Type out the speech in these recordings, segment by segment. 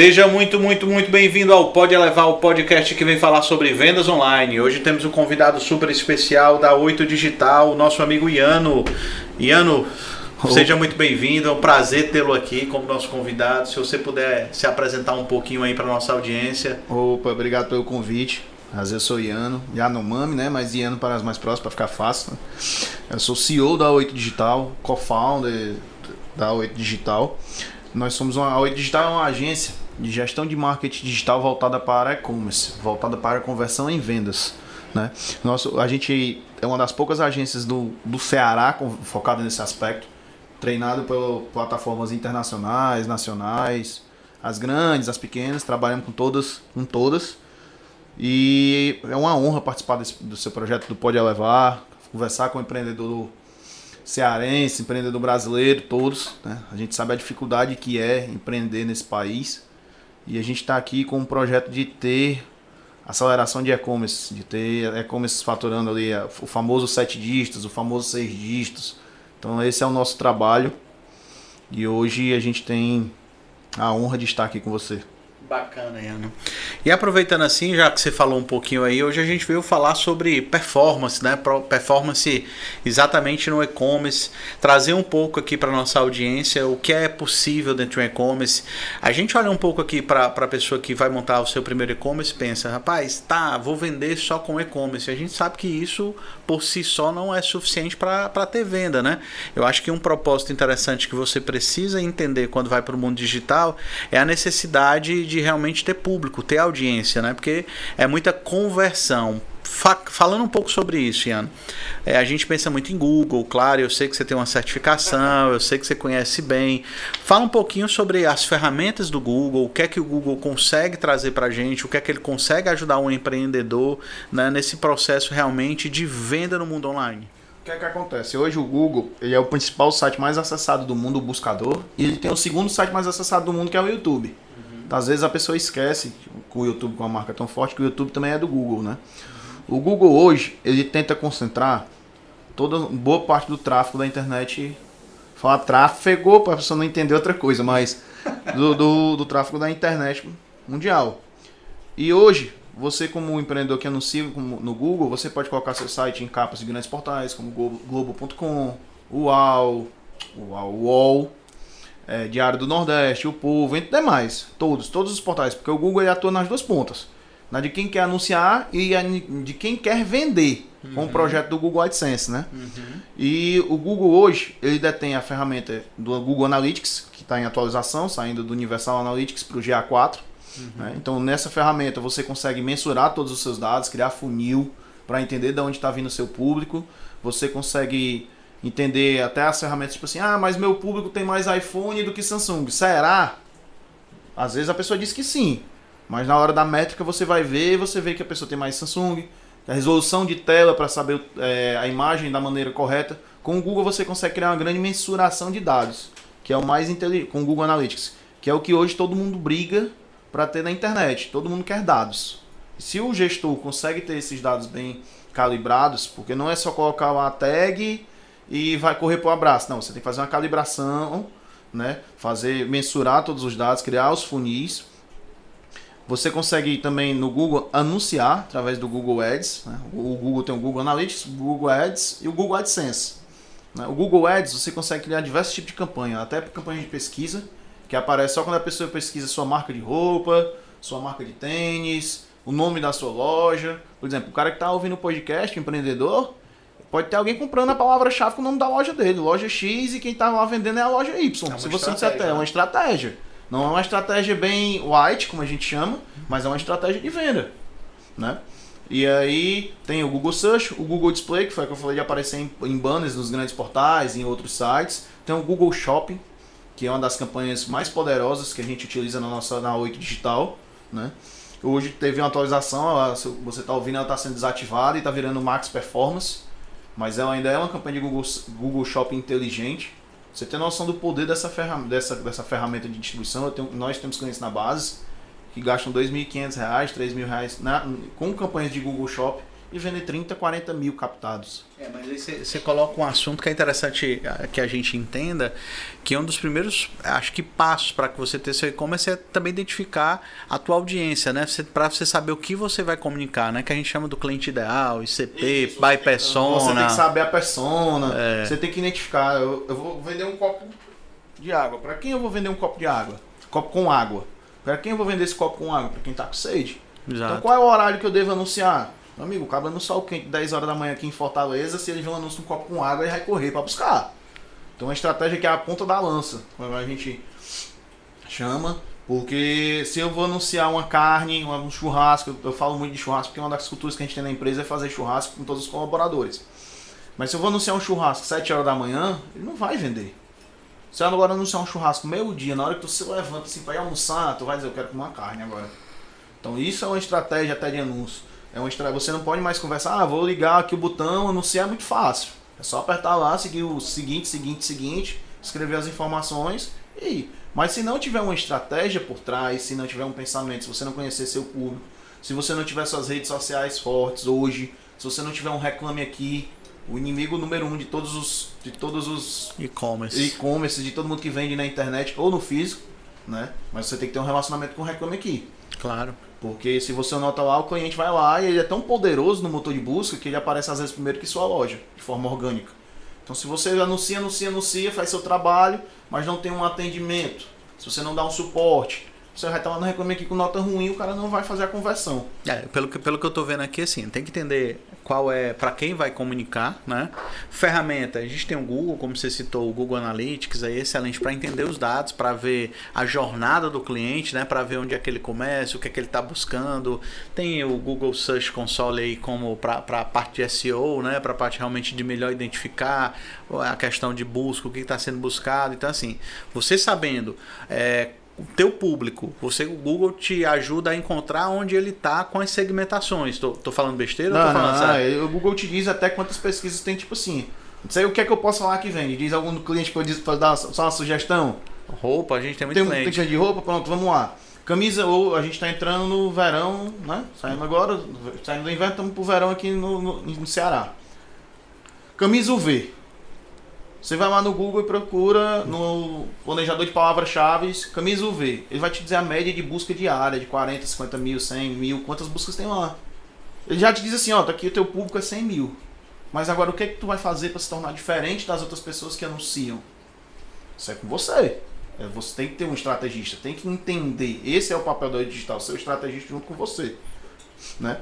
Seja muito, muito, muito bem-vindo ao Pode Elevar, o podcast que vem falar sobre vendas online. Hoje temos um convidado super especial da 8 Digital, o nosso amigo Iano. Iano, seja muito bem-vindo, é um prazer tê-lo aqui como nosso convidado. Se você puder se apresentar um pouquinho aí para nossa audiência. Opa, obrigado pelo convite. Mas eu sou Iano, Yanomami, né? Mas Iano para as mais próximas, para ficar fácil. Né? Eu sou CEO da 8 Digital, co-founder da 8 Digital. Nós somos uma, a 8 Digital é uma agência de gestão de marketing digital voltada para e-commerce, voltada para conversão em vendas. Né? Nosso, a gente é uma das poucas agências do, do Ceará focada nesse aspecto, treinado por plataformas internacionais, nacionais, as grandes, as pequenas, trabalhamos com todas, com todas. E é uma honra participar desse, do seu projeto do Pode Elevar, conversar com o empreendedor cearense, empreendedor brasileiro, todos. Né? A gente sabe a dificuldade que é empreender nesse país. E a gente está aqui com um projeto de ter aceleração de e-commerce, de ter e-commerce faturando ali é, o famoso sete dígitos, o famoso seis dígitos. Então esse é o nosso trabalho. E hoje a gente tem a honra de estar aqui com você. Bacana, Ana. E aproveitando assim, já que você falou um pouquinho aí, hoje a gente veio falar sobre performance, né? Performance exatamente no e-commerce, trazer um pouco aqui para nossa audiência o que é possível dentro do e-commerce. A gente olha um pouco aqui para a pessoa que vai montar o seu primeiro e-commerce, pensa, rapaz, tá, vou vender só com e-commerce. A gente sabe que isso por si só não é suficiente para ter venda, né? Eu acho que um propósito interessante que você precisa entender quando vai para o mundo digital é a necessidade de realmente ter público, ter audiência, né? Porque é muita conversão. Fa falando um pouco sobre isso, Ian, é, a gente pensa muito em Google, claro, eu sei que você tem uma certificação, eu sei que você conhece bem. Fala um pouquinho sobre as ferramentas do Google, o que é que o Google consegue trazer para a gente, o que é que ele consegue ajudar um empreendedor né, nesse processo realmente de venda no mundo online. O que é que acontece? Hoje o Google ele é o principal site mais acessado do mundo, o buscador, e ele tem o segundo site mais acessado do mundo, que é o YouTube. Às vezes a pessoa esquece com o YouTube com uma marca tão forte que o YouTube também é do Google, né? O Google hoje, ele tenta concentrar toda boa parte do tráfego da internet. Falar tráfego para a pessoa não entender outra coisa, mas do, do, do, tráfego da internet mundial. E hoje, você como empreendedor que anuncia no Google, você pode colocar seu site em capas de grandes portais como Globo.com, UAU, UAU, UOL, é, Diário do Nordeste, O Povo, entre demais. Todos, todos os portais. Porque o Google ele atua nas duas pontas. Na de quem quer anunciar e de quem quer vender. Uhum. Com o projeto do Google AdSense, né? Uhum. E o Google hoje, ele detém a ferramenta do Google Analytics, que está em atualização, saindo do Universal Analytics para o GA4. Uhum. Né? Então, nessa ferramenta, você consegue mensurar todos os seus dados, criar funil para entender de onde está vindo o seu público. Você consegue entender até as ferramentas tipo assim, ah, mas meu público tem mais iPhone do que Samsung. Será? Às vezes a pessoa diz que sim, mas na hora da métrica você vai ver, você vê que a pessoa tem mais Samsung, a resolução de tela para saber é, a imagem da maneira correta. Com o Google você consegue criar uma grande mensuração de dados, que é o mais inteligente, com o Google Analytics, que é o que hoje todo mundo briga para ter na internet. Todo mundo quer dados. Se o gestor consegue ter esses dados bem calibrados, porque não é só colocar uma tag e vai correr para o abraço. Não, você tem que fazer uma calibração, né? fazer mensurar todos os dados, criar os funis. Você consegue também no Google anunciar através do Google Ads. Né? O Google tem o Google Analytics, o Google Ads e o Google AdSense. Né? O Google Ads você consegue criar diversos tipos de campanha, até campanha de pesquisa, que aparece só quando a pessoa pesquisa sua marca de roupa, sua marca de tênis, o nome da sua loja. Por exemplo, o cara que está ouvindo o podcast, o empreendedor, Pode ter alguém comprando a palavra-chave com o nome da loja dele, loja X, e quem está lá vendendo é a loja Y. É Se você não disser, é uma estratégia. Não é uma estratégia bem white, como a gente chama, mas é uma estratégia de venda. Né? E aí tem o Google Search, o Google Display, que foi o que eu falei de aparecer em, em banners nos grandes portais, em outros sites. Tem o Google Shopping, que é uma das campanhas mais poderosas que a gente utiliza na nossa na 8 digital. Né? Hoje teve uma atualização, você está ouvindo, ela está sendo desativada e está virando Max Performance. Mas ela ainda é uma campanha de Google, Google Shopping inteligente. Você tem noção do poder dessa, ferram dessa, dessa ferramenta de distribuição. Tenho, nós temos clientes na base que gastam R$ 2.500, R$ 3.000 na, com campanhas de Google Shopping e vender 30, 40 mil captados. É, mas aí você, coloca um assunto que é interessante ah, que a gente entenda, que é um dos primeiros, acho que passos para que você ter seu e-commerce é também identificar a tua audiência, né? Para você saber o que você vai comunicar, né? Que a gente chama do cliente ideal, ICP, Isso, by persona. Você tem que saber a persona, é. você tem que identificar. Eu, eu vou vender um copo de água. Para quem eu vou vender um copo de água? Copo com água. Para quem eu vou vender esse copo com água? Para quem tá com sede. Exato. Então qual é o horário que eu devo anunciar? Meu amigo, o cabra no sol quente, 10 horas da manhã aqui em Fortaleza, se ele vê um anúncio um copo com água, ele vai correr para buscar. Então a estratégia que é a ponta da lança, como a gente chama, porque se eu vou anunciar uma carne, um churrasco, eu falo muito de churrasco porque uma das culturas que a gente tem na empresa é fazer churrasco com todos os colaboradores. Mas se eu vou anunciar um churrasco 7 horas da manhã, ele não vai vender. Se eu agora anunciar um churrasco meio dia, na hora que tu se levanta assim para ir almoçar, tu vai dizer, eu quero comer uma carne agora. Então isso é uma estratégia até de anúncio. É uma estratégia, você não pode mais conversar, ah, vou ligar aqui o botão, anunciar é muito fácil. É só apertar lá, seguir o seguinte, seguinte, seguinte, escrever as informações e mas se não tiver uma estratégia por trás, se não tiver um pensamento, se você não conhecer seu público, se você não tiver suas redes sociais fortes hoje, se você não tiver um reclame aqui, o inimigo número um de todos os de todos os e-commerce, e-commerce de todo mundo que vende na internet ou no físico, né? Mas você tem que ter um relacionamento com o reclame aqui. Claro. Porque se você anota lá, o cliente vai lá e ele é tão poderoso no motor de busca que ele aparece às vezes primeiro que sua loja, de forma orgânica. Então se você anuncia, anuncia, anuncia, faz seu trabalho, mas não tem um atendimento, se você não dá um suporte, você vai estar lá no reclame aqui com nota ruim, o cara não vai fazer a conversão. É, pelo que, pelo que eu tô vendo aqui, assim, tem que entender qual é, para quem vai comunicar, né? Ferramenta, a gente tem o Google, como você citou, o Google Analytics, é excelente para entender os dados, para ver a jornada do cliente, né? Para ver onde é que ele começa, o que é que ele está buscando. Tem o Google Search Console aí como para a parte de SEO, né? Para a parte realmente de melhor identificar a questão de busca, o que está sendo buscado. Então, assim, você sabendo é, o teu público. Você, o Google te ajuda a encontrar onde ele está com as segmentações. Tô, tô falando besteira não, falando não, sabe? O Google te diz até quantas pesquisas tem, tipo assim. Não sei o que é que eu posso falar que vende. Diz algum cliente que eu disse para dar só uma sugestão. Roupa, a gente tem muito tem, cliente. Tem de roupa, pronto, vamos lá. Camisa, ou a gente está entrando no verão, né? Saindo agora, saindo do inverno, estamos pro verão aqui no, no, no Ceará. Camisa UV. Você vai lá no Google e procura no planejador de palavras-chave camisa UV. Ele vai te dizer a média de busca diária de 40, 50 mil, 100 mil, quantas buscas tem lá. Ele já te diz assim, ó, tá aqui o teu público é 100 mil. Mas agora o que é que tu vai fazer para se tornar diferente das outras pessoas que anunciam? Isso é com você. É, você tem que ter um estrategista, tem que entender. Esse é o papel do digital, ser o estrategista junto com você, né?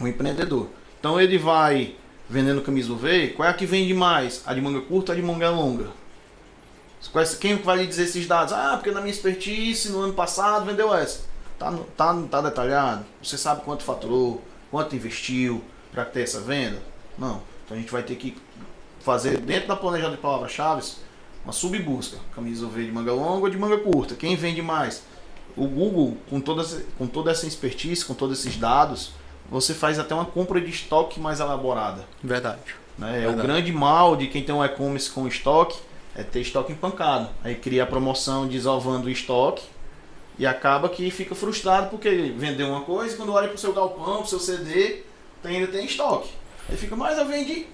O empreendedor. Então ele vai vendendo camisa UV, qual é a que vende mais? A de manga curta ou a de manga longa? Quem vai lhe dizer esses dados? Ah, porque na minha expertise, no ano passado, vendeu essa. Tá, tá, tá detalhado? Você sabe quanto faturou, quanto investiu para ter essa venda? Não. Então a gente vai ter que fazer dentro da planejada de palavras-chave uma subbusca. Camisa UV de manga longa ou de manga curta? Quem vende mais? O Google, com toda, com toda essa expertise, com todos esses dados, você faz até uma compra de estoque mais elaborada. Verdade. Né? Verdade. É o grande mal de quem tem um e-commerce com estoque é ter estoque empancado. Aí cria a promoção desovando o estoque e acaba que fica frustrado porque vendeu uma coisa e quando olha para o seu galpão, para o seu CD, ainda tem estoque. Aí fica, mas eu vendi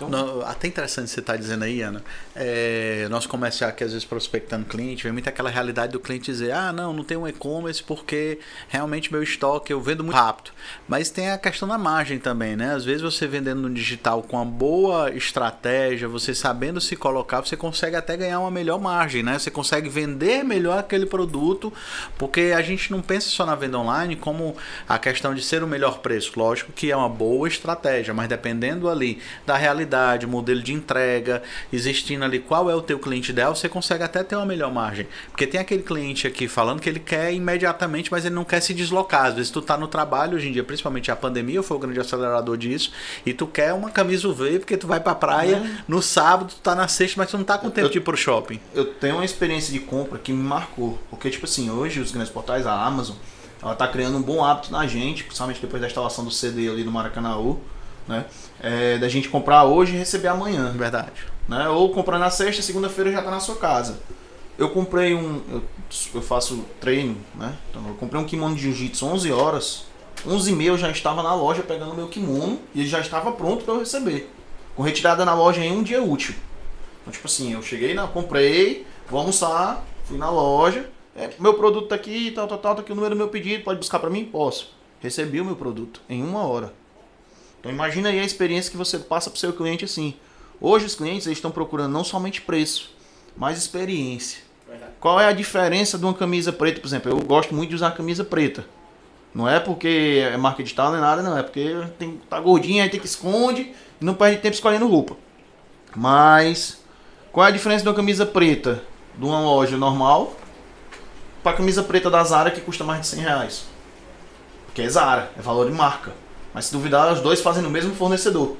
então... Até interessante você estar tá dizendo aí, Ana. É, nosso comercial aqui, às vezes, prospectando cliente, vem muito aquela realidade do cliente dizer: ah, não, não tem um e-commerce porque realmente meu estoque eu vendo muito rápido. Mas tem a questão da margem também, né? Às vezes você vendendo no digital com uma boa estratégia, você sabendo se colocar, você consegue até ganhar uma melhor margem, né? Você consegue vender melhor aquele produto, porque a gente não pensa só na venda online como a questão de ser o melhor preço. Lógico que é uma boa estratégia, mas dependendo ali da realidade, modelo de entrega, existindo ali qual é o teu cliente ideal, você consegue até ter uma melhor margem. Porque tem aquele cliente aqui falando que ele quer imediatamente, mas ele não quer se deslocar. Às vezes tu tá no trabalho hoje em dia, principalmente a pandemia foi o grande acelerador disso, e tu quer uma camisa UV porque tu vai pra praia é. no sábado, tu tá na sexta, mas tu não tá com tempo eu, de ir pro shopping. Eu tenho uma experiência de compra que me marcou, porque tipo assim, hoje os grandes portais, a Amazon, ela tá criando um bom hábito na gente, principalmente depois da instalação do CD ali no Maracanãú, né? É, da gente comprar hoje e receber amanhã. Verdade. Né? Ou comprar na sexta, segunda-feira já está na sua casa. Eu comprei um. Eu, eu, faço treino, né? Então eu comprei um kimono de jiu-jitsu 11 horas. 11h30 eu já estava na loja pegando meu kimono e ele já estava pronto para eu receber. Com retirada na loja em um dia útil. Então, tipo assim, eu cheguei, na, comprei, vou almoçar, fui na loja, é, meu produto tá aqui, tal, tal, tal, tá aqui o número do meu pedido, pode buscar para mim? Posso. Recebi o meu produto em uma hora. Então imagina aí a experiência que você passa para o seu cliente assim. Hoje os clientes eles estão procurando não somente preço, mas experiência. Verdade. Qual é a diferença de uma camisa preta, por exemplo? Eu gosto muito de usar camisa preta. Não é porque é marca digital nem nada, não. É porque tem, tá gordinho, aí tem que esconde e não perde tempo escolhendo roupa. Mas qual é a diferença de uma camisa preta de uma loja normal para a camisa preta da Zara que custa mais de 100 reais? Porque é Zara, é valor de marca. Mas se duvidar, os dois fazem no mesmo fornecedor,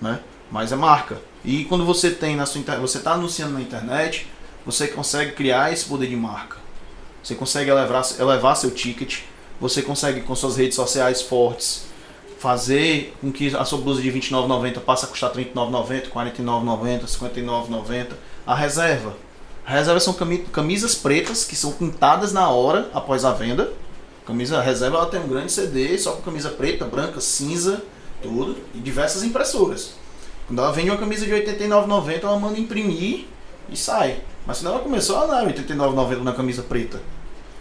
né? Mas é marca. E quando você tem na sua você está anunciando na internet, você consegue criar esse poder de marca. Você consegue elevar, elevar seu ticket, você consegue com suas redes sociais fortes fazer com que a sua blusa de R$29,90 passe a custar R$39,90, R$49,90, R$59,90. A reserva. A reserva são camisas pretas que são pintadas na hora após a venda. Camisa reserva ela tem um grande CD só com camisa preta, branca, cinza, tudo e diversas impressoras. Quando ela vende uma camisa de R$89,90 ela manda imprimir e sai. Mas se ela começou, ela não é R$89,90 na camisa preta.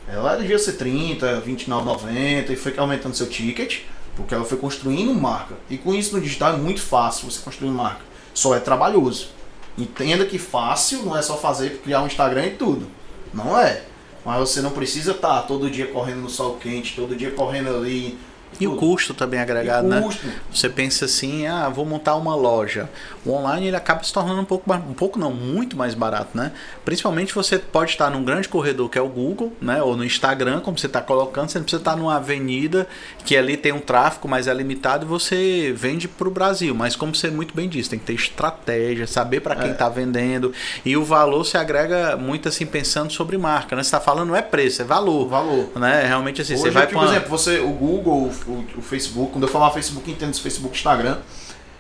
Ela devia ser 30, 29,90 e foi aumentando seu ticket, porque ela foi construindo marca. E com isso no digital é muito fácil você construir marca. Só é trabalhoso. Entenda que fácil não é só fazer, criar um Instagram e tudo. Não é. Mas você não precisa estar tá todo dia correndo no sol quente, todo dia correndo ali e o custo também agregado, né? Você pensa assim, ah, vou montar uma loja. O online ele acaba se tornando um pouco, um pouco não, muito mais barato, né? Principalmente você pode estar num grande corredor que é o Google, né? Ou no Instagram, como você está colocando, você não precisa estar numa avenida que ali tem um tráfego, mas é limitado e você vende para o Brasil. Mas como você muito bem disse, tem que ter estratégia, saber para quem está é. vendendo e o valor se agrega muito assim pensando sobre marca, né? Você está falando não é preço, é valor. Valor. Né? Realmente assim, Hoje, você vai por exemplo, você o Google o, o Facebook, quando eu falar Facebook, entendo Facebook Instagram,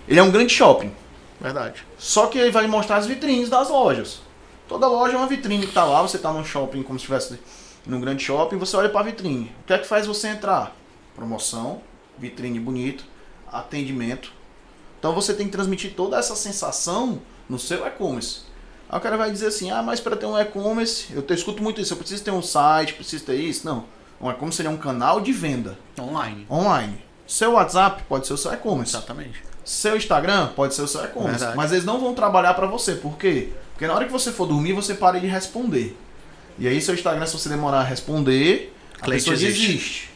ele é um grande shopping. Verdade. Só que ele vai mostrar as vitrines das lojas. Toda loja é uma vitrine que tá lá, você tá num shopping como se estivesse num grande shopping, você olha para a vitrine. O que é que faz você entrar? Promoção, vitrine bonito, atendimento. Então você tem que transmitir toda essa sensação no seu e-commerce. Aí o cara vai dizer assim: "Ah, mas para ter um e-commerce, eu te, escuto muito isso, eu preciso ter um site, preciso ter isso". Não. Um e-commerce seria um canal de venda. Online. Online. Seu WhatsApp pode ser o seu e-commerce. Exatamente. Seu Instagram pode ser o seu e-commerce. Mas eles não vão trabalhar para você. Por quê? Porque na hora que você for dormir, você para de responder. E aí, seu Instagram, se você demorar a responder, a Cliente pessoa desiste. desiste.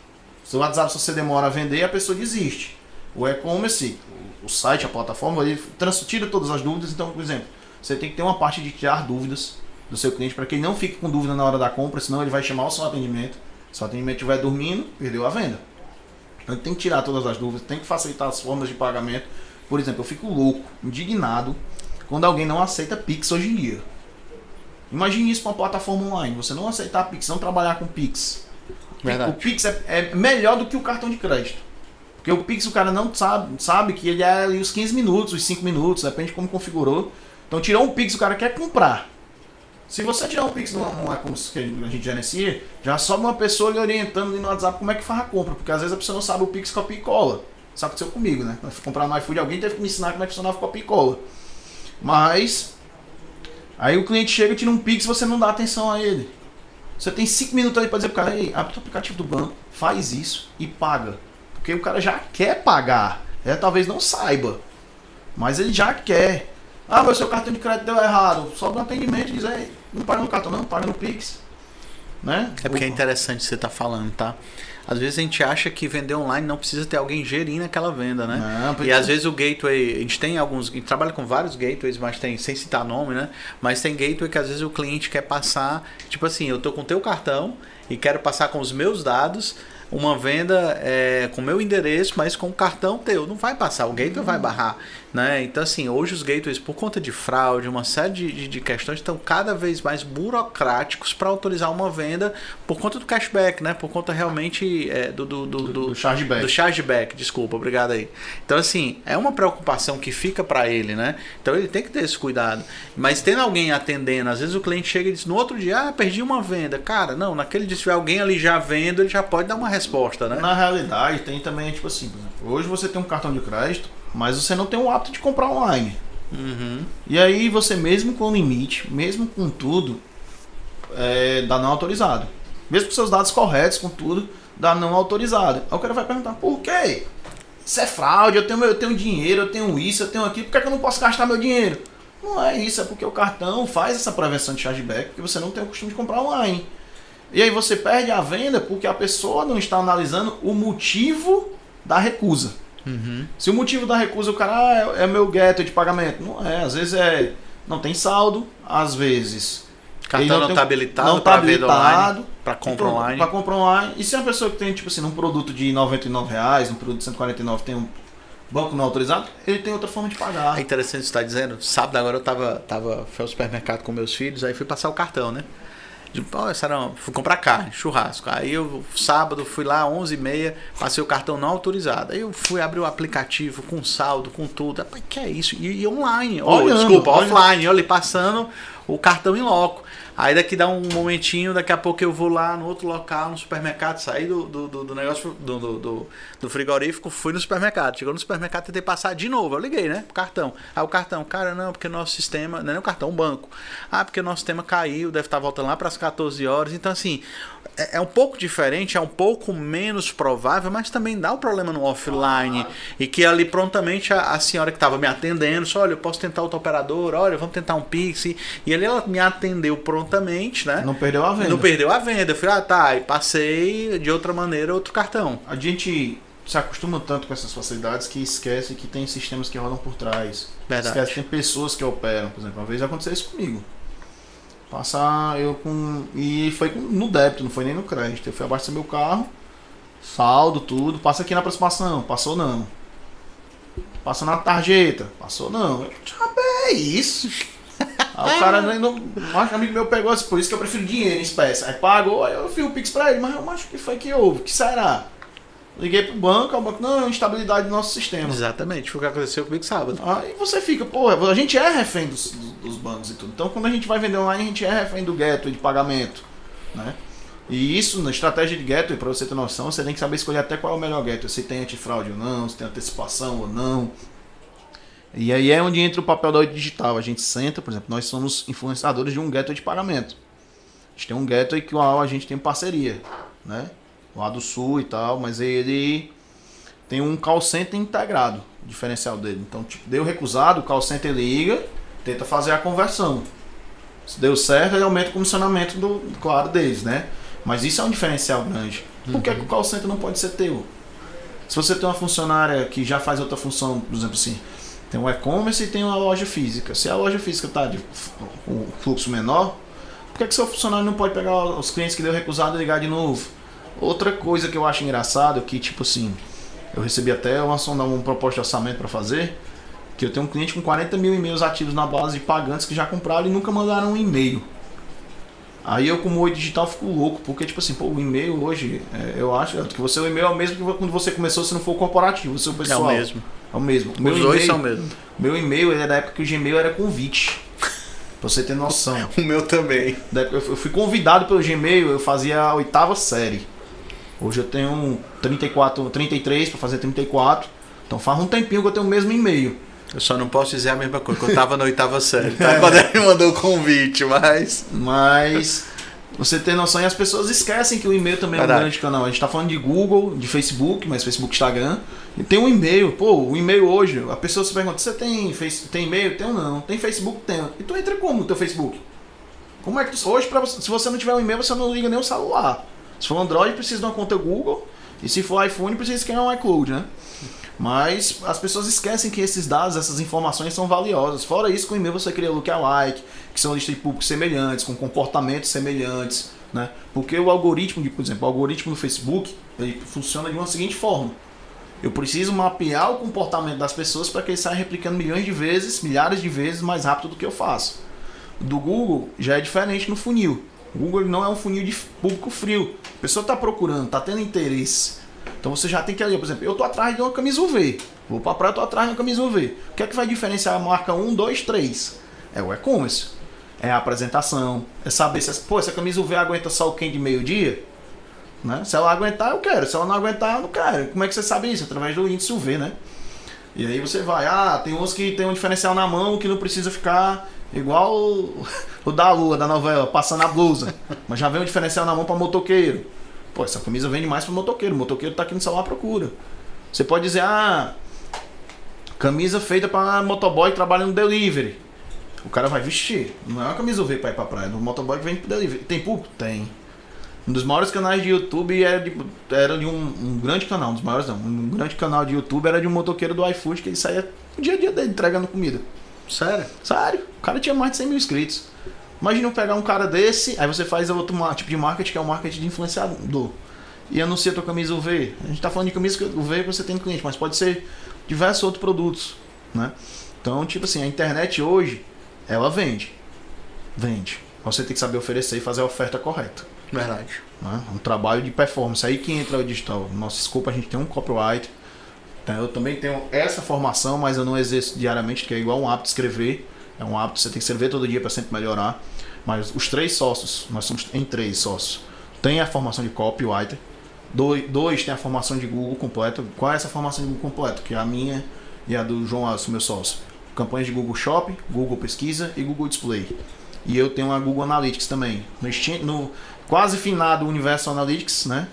Seu WhatsApp, se você demora a vender, a pessoa desiste. O e-commerce, o site, a plataforma, ele tira todas as dúvidas. Então, por exemplo, você tem que ter uma parte de tirar dúvidas do seu cliente para que ele não fique com dúvida na hora da compra, senão ele vai chamar o seu atendimento se o atendimento estiver dormindo, perdeu a venda. Então tem que tirar todas as dúvidas, tem que facilitar as formas de pagamento. Por exemplo, eu fico louco, indignado, quando alguém não aceita Pix hoje em dia. Imagine isso para uma plataforma online. Você não aceitar Pix, não trabalhar com Pix. Verdade. O Pix é, é, melhor do que o cartão de crédito. Porque o Pix o cara não sabe, sabe que ele é ali os 15 minutos, os 5 minutos, depende de como configurou. Então tirou um Pix, o cara quer comprar. Se você tirar um Pix numa, numa que a gente gerencia, já sobe uma pessoa lhe orientando no WhatsApp como é que faz a compra, porque às vezes a pessoa não sabe o Pix copia e cola. Isso aconteceu comigo, né? Fui comprar no iFood, alguém teve que me ensinar como é que funcionava copia e cola. Mas, aí o cliente chega e tira um Pix você não dá atenção a ele. Você tem 5 minutos ali para dizer pro cara, ei, abre o aplicativo do banco, faz isso e paga. Porque o cara já quer pagar. É, talvez não saiba. Mas ele já quer. Ah, mas seu cartão de crédito deu errado. Sobe um atendimento e não paga no cartão, não, paga no Pix. Né? É porque é interessante você estar tá falando, tá? Às vezes a gente acha que vender online não precisa ter alguém gerindo aquela venda, né? Não, e às vezes o gateway, a gente tem alguns, a gente trabalha com vários gateways, mas tem, sem citar nome, né? Mas tem gateway que às vezes o cliente quer passar, tipo assim, eu tô com teu cartão e quero passar com os meus dados uma venda é, com meu endereço, mas com o cartão teu. Não vai passar, o gateway uhum. vai barrar. Né? Então, assim, hoje os gateways, por conta de fraude, uma série de, de, questões, estão cada vez mais burocráticos para autorizar uma venda por conta do cashback, né? Por conta realmente é, do, do, do, do, chargeback. Do chargeback, desculpa, obrigado aí. Então, assim, é uma preocupação que fica para ele, né? Então, ele tem que ter esse cuidado. Mas tendo alguém atendendo, às vezes o cliente chega e diz no outro dia, ah, perdi uma venda. Cara, não, naquele dia, se tiver alguém ali já vendo, ele já pode dar uma resposta, né? Na realidade, tem também, tipo assim, hoje você tem um cartão de crédito, mas você não tem o hábito de comprar online. Uhum. E aí você mesmo com o limite, mesmo com tudo, é, dá não autorizado. Mesmo com seus dados corretos, com tudo, dá não autorizado. Aí o cara vai perguntar, por quê? Isso é fraude, eu tenho, eu tenho dinheiro, eu tenho isso, eu tenho aquilo, por que, é que eu não posso gastar meu dinheiro? Não é isso, é porque o cartão faz essa prevenção de chargeback, porque você não tem o costume de comprar online. E aí você perde a venda porque a pessoa não está analisando o motivo da recusa. Uhum. Se o motivo da recusa o cara ah, é, é meu gateway de pagamento, não é. Às vezes é não tem saldo, às vezes cartão não está habilitado não tá habilitado para compra online. Para compra online. E se a pessoa que tem tipo assim, um produto de 99 reais, um produto de 149 tem um banco não autorizado, ele tem outra forma de pagar. É interessante você estar tá dizendo. Sábado agora eu tava tava fui ao supermercado com meus filhos, aí fui passar o cartão, né? De, oh, essa não, fui comprar carne, churrasco. Aí eu, sábado, fui lá, 11h30, passei o cartão não autorizado. Aí eu fui abrir o aplicativo com saldo, com tudo. Rapaz, que é isso? E, e online, oh, desculpa, olhando. offline, olha, passando o cartão em loco. Aí daqui dá um momentinho, daqui a pouco eu vou lá no outro local, no supermercado, saí do, do, do, do negócio do, do, do, frigorífico, fui no supermercado. Chegou no supermercado, tentei passar de novo. Eu liguei, né? Pro cartão. Aí o cartão, cara, não, porque nosso sistema. Não é nem o cartão, o banco. Ah, porque nosso sistema caiu, deve estar voltando lá para as 14 horas. Então, assim, é, é, um pouco diferente, é um pouco menos provável, mas também dá o um problema no offline. E que ali prontamente a, a senhora que estava me atendendo, só, olha, eu posso tentar outra operadora, olha, vamos tentar um Pix. E ali ela me atendeu prontamente, né? Não perdeu a venda. Não perdeu a venda. Eu falei, ah, tá, e passei de outra maneira outro cartão. A gente se acostuma tanto com essas facilidades que esquece que tem sistemas que rodam por trás. Verdade. Esquece que tem pessoas que operam, por exemplo. Uma vez aconteceu isso comigo. Passar eu com. E foi no débito, não foi nem no crédito. Eu fui abastecer meu carro, saldo, tudo. Passa aqui na aproximação, passou não. Passa na tarjeta, passou não. Eu, é isso. Aí o cara não. Um amigo meu pegou assim, por isso que eu prefiro dinheiro em espécie. Aí pagou, aí eu fiz o Pix pra ele, mas eu acho que foi que houve. que será? Liguei pro banco, o banco, não, instabilidade do nosso sistema. Exatamente, foi o que aconteceu comigo sábado. Aí você fica, pô, a gente é refém dos, dos bancos e tudo. Então quando a gente vai vender online, a gente é refém do gateway de pagamento, né? E isso, na estratégia de gateway, para você ter noção, você tem que saber escolher até qual é o melhor gateway. Se tem antifraude ou não, se tem antecipação ou não. E aí é onde entra o papel da digital. A gente senta, por exemplo, nós somos influenciadores de um gateway de pagamento. A gente tem um gateway que a gente tem parceria, né? Lá do sul e tal, mas ele tem um call center integrado, diferencial dele. Então, tipo, deu recusado, o call center liga, tenta fazer a conversão. Se deu certo, ele aumenta o comissionamento do, claro, deles, né? Mas isso é um diferencial grande. Por que, que o call center não pode ser teu? Se você tem uma funcionária que já faz outra função, por exemplo assim, tem um e-commerce e tem uma loja física. Se a loja física está de um fluxo menor, por que, que seu funcionário não pode pegar os clientes que deu recusado e ligar de novo? Outra coisa que eu acho engraçado é que, tipo assim, eu recebi até uma, uma proposta de orçamento para fazer, que eu tenho um cliente com 40 mil e-mails ativos na base de pagantes que já compraram e nunca mandaram um e-mail. Aí eu, como oi digital, fico louco, porque, tipo assim, pô, o e-mail hoje, é, eu acho que você o e-mail é o mesmo que quando você começou, se não for corporativo, o seu pessoal. É o mesmo. É o mesmo. Os meu dois são o mesmo. Meu e-mail é da época que o Gmail era convite. Pra você ter noção. o meu também. Eu fui convidado pelo Gmail, eu fazia a oitava série. Hoje eu tenho 34, 33 para fazer 34. Então faz um tempinho que eu tenho o mesmo e-mail. Eu só não posso dizer a mesma coisa, porque eu tava na oitava série, tá? Quando ele mandou o convite, mas. Mas. Você tem noção e as pessoas esquecem que o e-mail também Verdade. é um grande canal. A gente tá falando de Google, de Facebook, mas Facebook, Instagram. E tem um e-mail. Pô, o e-mail hoje, a pessoa se pergunta: você tem, face, tem e-mail? Tem ou não? Tem Facebook? Tem. E tu entra como no teu Facebook? Como é que tu. Hoje, pra, se você não tiver um e-mail, você não liga nem o celular. Se for Android, precisa de uma conta Google. E se for iPhone, precisa criar um iCloud, né? Mas as pessoas esquecem que esses dados, essas informações são valiosas. Fora isso, com o e-mail você cria lookalike, que são listas de públicos semelhantes, com comportamentos semelhantes, né? Porque o algoritmo, de, por exemplo, o algoritmo do Facebook, ele funciona de uma seguinte forma. Eu preciso mapear o comportamento das pessoas para que ele saia replicando milhões de vezes, milhares de vezes mais rápido do que eu faço. Do Google já é diferente no funil. O Google não é um funil de público frio. A pessoa está procurando, está tendo interesse. Então você já tem que ali, por exemplo, eu estou atrás de uma camisa UV. Vou para a praia, estou atrás de uma camisa UV. O que é que vai diferenciar a marca 1, 2, 3? É o e-commerce. É a apresentação. É saber se pô, essa camisa UV aguenta o quem de meio-dia? Né? Se ela aguentar, eu quero. Se ela não aguentar, eu não quero. Como é que você sabe isso? Através do índice UV, né? E aí você vai, ah, tem uns que tem um diferencial na mão que não precisa ficar igual o, o da lua, da novela, passando a blusa. Mas já vem um diferencial na mão para motoqueiro. Pô, essa camisa vende mais para motoqueiro. O motoqueiro tá aqui no celular procura. Você pode dizer, ah, camisa feita para motoboy que trabalha no delivery. O cara vai vestir. Não é uma camisa UV para ir pra praia. No motoboy que vende pro delivery. Tem público? Tem. Um dos maiores canais de YouTube era de, era de um, um, grande canal, um dos maiores não. Um grande canal de YouTube era de um motoqueiro do iFood que ele saía o dia a dia dele entregando comida. Sério? Sério. O cara tinha mais de 100 mil inscritos. Imagina pegar um cara desse, aí você faz outro tipo de marketing que é o marketing de influenciador. E anuncia a tua camisa UV. A gente tá falando de camisa UV que você tem cliente, mas pode ser diversos outros produtos, né? Então, tipo assim, a internet hoje, ela vende. Vende. Você tem que saber oferecer e fazer a oferta correta. Verdade. Né? Um trabalho de performance. Aí que entra o digital. Nossa, desculpa, a gente tem um copyright. Então, eu também tenho essa formação, mas eu não exerço diariamente, que é igual um hábito de escrever. É um hábito, você tem que escrever todo dia para sempre melhorar. Mas os três sócios, nós somos em três sócios, tem a formação de copywriter. Dois, dois tem a formação de Google completo. Qual é essa formação de Google completo? Que é a minha e a do João Alves, meu sócio. Campanhas de Google Shop, Google Pesquisa e Google Display. E eu tenho a Google Analytics também. No, no quase finado Universo Analytics, né?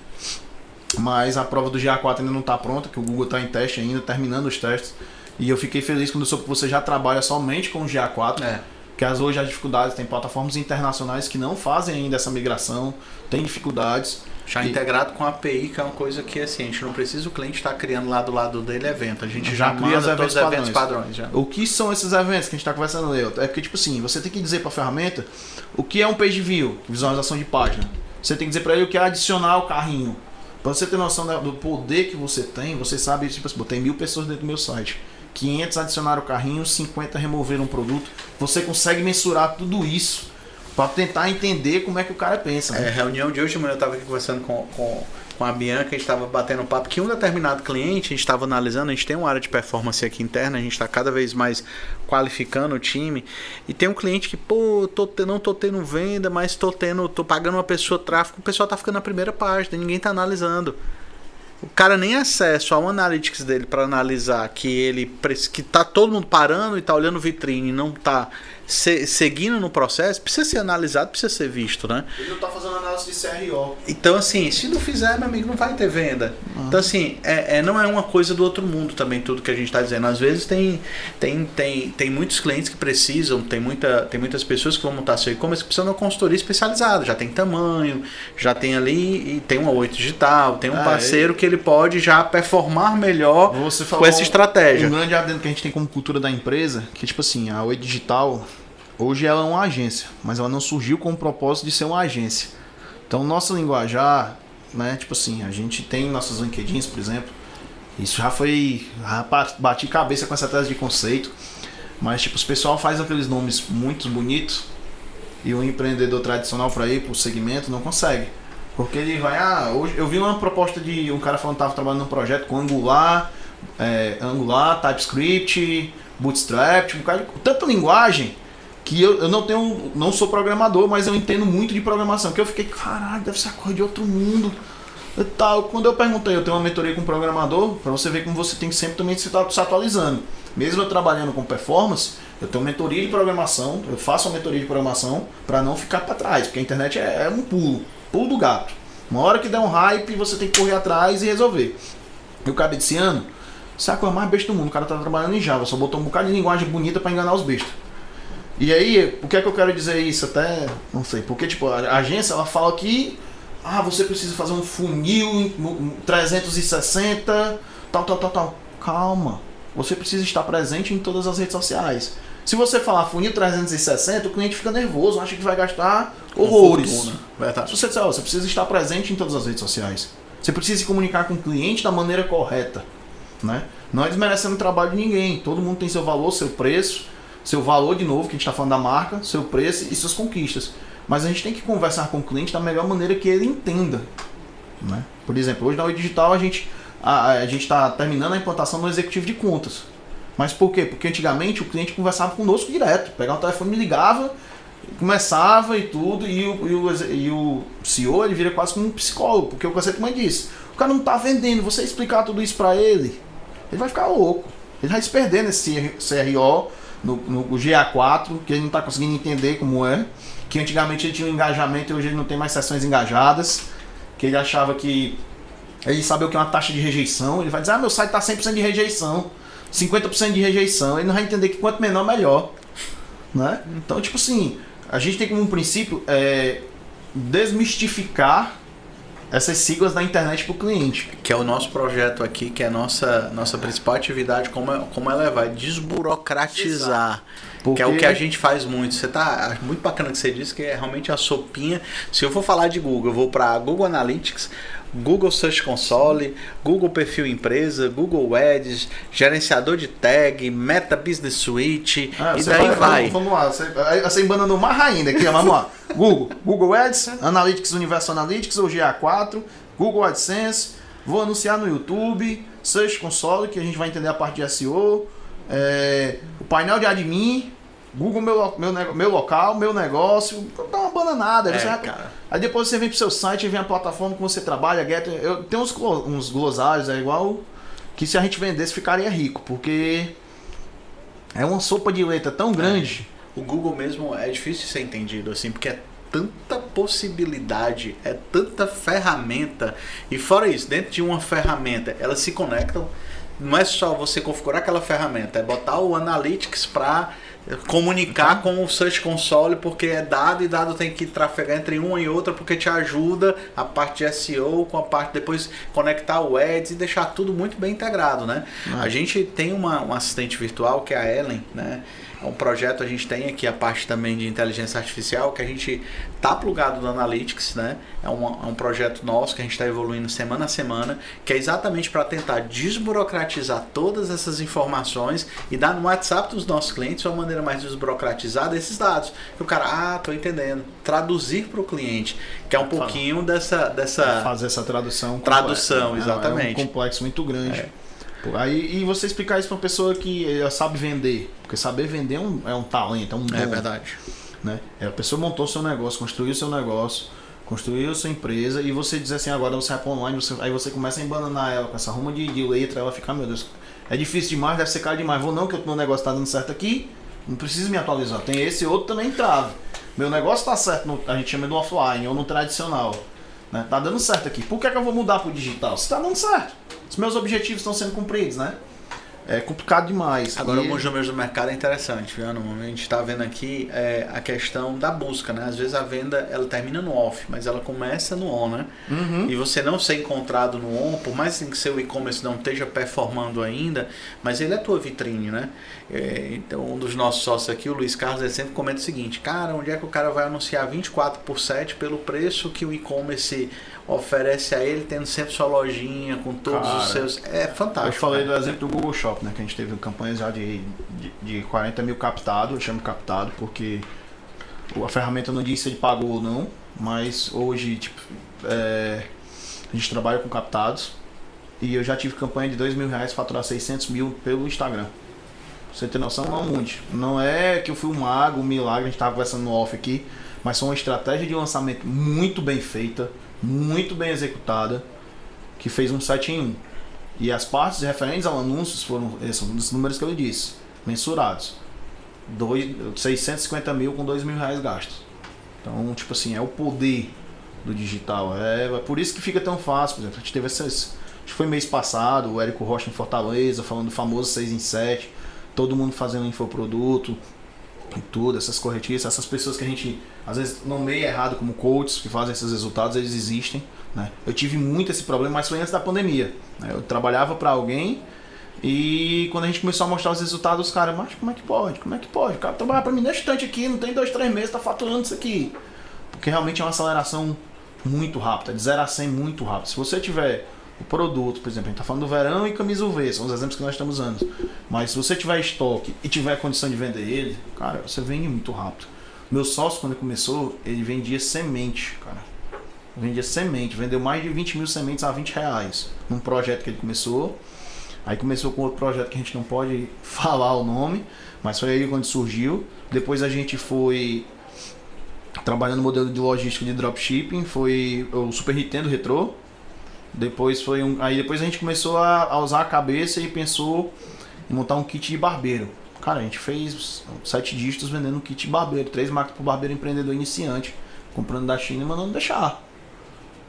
Mas a prova do GA4 ainda não está pronta, que o Google está em teste ainda, terminando os testes. E eu fiquei feliz quando soube que você já trabalha somente com o GA4. É. Que as, hoje as dificuldades, tem plataformas internacionais que não fazem ainda essa migração, tem dificuldades. Já e... integrado com a API, que é uma coisa que assim, a gente não precisa o cliente estar tá criando lá do lado dele evento. A gente já, já cria os eventos, padrões. eventos padrões. já. O que são esses eventos que a gente está conversando, Leo? É porque, tipo assim, você tem que dizer para a ferramenta o que é um page view, visualização de página. Você tem que dizer para ele o que é adicionar o carrinho. Para você ter noção do poder que você tem, você sabe, tipo assim, tem mil pessoas dentro do meu site. 500 adicionaram o carrinho, 50 removeram um produto. Você consegue mensurar tudo isso para tentar entender como é que o cara pensa. Né? É, reunião de hoje, eu estava aqui conversando com, com, com a Bianca, a gente estava batendo um papo que um determinado cliente, a gente estava analisando, a gente tem uma área de performance aqui interna, a gente está cada vez mais qualificando o time, e tem um cliente que, pô, tô, não tô tendo venda, mas tô tendo, tô pagando uma pessoa tráfego, o pessoal tá ficando na primeira página, ninguém tá analisando o cara nem acesso ao analytics dele para analisar que ele que tá todo mundo parando e tá olhando vitrine não tá se, seguindo no processo, precisa ser analisado, precisa ser visto, né? Ele não tá fazendo análise de CRO. Então, assim, se não fizer, meu amigo, não vai ter venda. Uhum. Então, assim, é, é, não é uma coisa do outro mundo também, tudo que a gente está dizendo. Às vezes tem, tem, tem, tem muitos clientes que precisam, tem, muita, tem muitas pessoas que vão montar seu e-commerce que precisam de uma consultoria especializada. Já tem tamanho, já tem ali, e tem uma 8 digital, tem um ah, parceiro que ele pode já performar melhor com essa estratégia. Um grande adendo que a gente tem como cultura da empresa, que tipo assim, a 8 digital Hoje ela é uma agência, mas ela não surgiu com o propósito de ser uma agência. Então, nosso linguajar, né, tipo assim, a gente tem nossos LinkedIns, por exemplo. Isso já foi. Já bati cabeça com essa tese de conceito. Mas, tipo, o pessoal faz aqueles nomes muito bonitos e o empreendedor tradicional para ir pro segmento não consegue. Porque ele vai, ah, hoje eu vi uma proposta de um cara falando que estava trabalhando num projeto com Angular, é, Angular, TypeScript, Bootstrap, tipo, tanta linguagem que eu, eu não tenho, não sou programador, mas eu entendo muito de programação. Que eu fiquei, caralho, deve ser a coisa de outro mundo. E tal. Quando eu perguntei, eu tenho uma mentoria com um programador, para você ver como você tem que sempre também se, se atualizando. Mesmo eu trabalhando com performance, eu tenho mentoria de programação, eu faço uma mentoria de programação para não ficar para trás, porque a internet é, é, um pulo, pulo do gato. Uma hora que der um hype, você tem que correr atrás e resolver. Eu acabei desse ano, qual é a mais besta do mundo? O cara tá trabalhando em Java, só botou um bocado de linguagem bonita para enganar os bestas. E aí, o que é que eu quero dizer isso? Até, não sei, porque tipo, a agência ela fala que ah, você precisa fazer um funil 360, tal, tal, tal, tal. Calma. Você precisa estar presente em todas as redes sociais. Se você falar funil 360, o cliente fica nervoso, acha que vai gastar horrores. Verdade. Se você disser, você precisa estar presente em todas as redes sociais. Você precisa se comunicar com o cliente da maneira correta. Né? Não é desmerecendo o trabalho de ninguém. Todo mundo tem seu valor, seu preço seu valor de novo, que a gente está falando da marca, seu preço e suas conquistas. Mas a gente tem que conversar com o cliente da melhor maneira que ele entenda. Né? Por exemplo, hoje na Oi Digital a gente a, a gente está terminando a implantação do executivo de contas. Mas por quê? Porque antigamente o cliente conversava conosco direto, pegava o telefone, me ligava Começava e tudo, e o, e o, e o CEO ele vira quase como um psicólogo, porque o que você também disse, o cara não tá vendendo, você explicar tudo isso para ele, ele vai ficar louco. Ele vai se perder nesse CRO, no, no GA4, que ele não tá conseguindo entender como é. Que antigamente ele tinha um engajamento e hoje ele não tem mais sessões engajadas. Que ele achava que ele sabia o que é uma taxa de rejeição. Ele vai dizer, ah, meu site tá 100% de rejeição. 50% de rejeição. Ele não vai entender que quanto menor, melhor. Né? Então, tipo assim, a gente tem como um princípio é, desmistificar essas siglas da internet para o cliente. Que é o nosso projeto aqui, que é a nossa, nossa principal atividade, como, é, como ela vai desburocratizar. Porque... Que é o que a gente faz muito. Você tá muito bacana que você disse que é realmente a sopinha. Se eu for falar de Google, eu vou para Google Analytics, Google Search Console, Google Perfil Empresa, Google Ads, gerenciador de tag, Meta Business Suite ah, e daí vai. Vamos lá, você, você embanando mais ainda aqui, vamos lá. Google, Google Ads, Analytics Universal Analytics ou GA4, Google AdSense, vou anunciar no YouTube, Search Console, que a gente vai entender a parte de SEO, é, o painel de admin, Google meu, meu, meu local, meu negócio, dá uma bananada. É, vai... Aí depois você vem pro seu site, vem a plataforma que você trabalha, Get. Eu tenho uns, uns glossários, é igual que se a gente vendesse ficaria rico, porque é uma sopa de letra tão grande. É. O Google mesmo é difícil de ser entendido, assim, porque é tanta possibilidade, é tanta ferramenta. E fora isso, dentro de uma ferramenta, elas se conectam. Não é só você configurar aquela ferramenta, é botar o Analytics para comunicar com o Search Console, porque é dado e dado tem que trafegar entre uma e outra, porque te ajuda a parte de SEO com a parte depois conectar o Ads e deixar tudo muito bem integrado, né? Ah. A gente tem uma, uma assistente virtual que é a Ellen, né? É um projeto a gente tem aqui a parte também de inteligência artificial que a gente tá plugado no Analytics, né? É um, é um projeto nosso que a gente está evoluindo semana a semana, que é exatamente para tentar desburocratizar todas essas informações e dar no WhatsApp dos nossos clientes uma maneira mais desburocratizada esses dados. Que o cara, ah, tô entendendo, traduzir para o cliente, que é um pouquinho dessa dessa fazer essa tradução. Tradução, exatamente. É um complexo muito grande. É. Aí, e você explicar isso para uma pessoa que sabe vender, porque saber vender é um, é um talento, é um dom. É verdade. Né? É, a pessoa montou seu negócio, construiu seu negócio, construiu sua empresa e você diz assim, agora você vai para online, você, aí você começa a embananar ela com essa ruma de, de letra, ela fica, ah, meu Deus, é difícil demais, deve ser caro demais. Vou não, que o meu negócio está dando certo aqui, não preciso me atualizar. Tem esse outro também trave. Meu negócio está certo, no, a gente chama do offline ou no tradicional. Né? Tá dando certo aqui. Por que, é que eu vou mudar para o digital? Se está dando certo. Os meus objetivos estão sendo cumpridos, né? é complicado demais. Agora, e... alguns números do mercado é interessante, viu? A gente está vendo aqui é, a questão da busca, né? Às vezes a venda ela termina no off, mas ela começa no on, né? Uhum. E você não ser encontrado no on, por mais que seu e-commerce não esteja performando ainda, mas ele é tua vitrine, né? É, então, um dos nossos sócios aqui, o Luiz Carlos, ele sempre comenta o seguinte: cara, onde é que o cara vai anunciar 24 por 7 pelo preço que o e-commerce oferece a ele, tendo sempre sua lojinha com todos Cara, os seus. É fantástico. Eu falei né? do exemplo do Google Shop, né? Que a gente teve campanhas já de, de, de 40 mil captado, eu chamo captado porque a ferramenta não disse se ele pagou ou não, mas hoje tipo, é, a gente trabalha com captados e eu já tive campanha de 2 mil reais faturar 600 mil pelo Instagram. Você tem noção? Não muito. Não é que eu fui um mago, um milagre, a gente estava conversando no off aqui, mas foi uma estratégia de lançamento muito bem feita muito bem executada, que fez um 7 em 1. E as partes referentes ao anúncios foram esses são os números que eu disse, mensurados. Dois, 650 mil com 2 mil reais gastos. Então, tipo assim, é o poder do digital. É, é por isso que fica tão fácil. Por exemplo, a gente teve essas. Acho que foi mês passado, o Érico Rocha em Fortaleza, falando do famoso 6 em 7, todo mundo fazendo infoproduto, e tudo, essas corretistas, essas pessoas que a gente às vezes nomeia errado como coaches que fazem esses resultados, eles existem. Né? Eu tive muito esse problema, mas foi antes da pandemia. Né? Eu trabalhava para alguém e quando a gente começou a mostrar os resultados, os caras, mas como é que pode? Como é que pode? O cara trabalha para mim nesse instante aqui, não tem dois, três meses, tá faturando isso aqui. Porque realmente é uma aceleração muito rápida, de 0 a 100 muito rápido. Se você tiver o produto, por exemplo, a gente está falando do verão e camisa UV, são os exemplos que nós estamos usando. Mas se você tiver estoque e tiver condição de vender ele, cara, você vende muito rápido. Meu sócio, quando começou, ele vendia semente, cara. Vendia semente, vendeu mais de 20 mil sementes a 20 reais num projeto que ele começou. Aí começou com outro projeto que a gente não pode falar o nome, mas foi aí quando surgiu. Depois a gente foi trabalhando no modelo de logística de dropshipping, foi o Super Nintendo Retro. Depois foi um, aí depois a gente começou a, a usar a cabeça e pensou em montar um kit de barbeiro. Cara, a gente fez sete dígitos vendendo um kit de barbeiro, três marcas para barbeiro empreendedor iniciante, comprando da China e mandando deixar.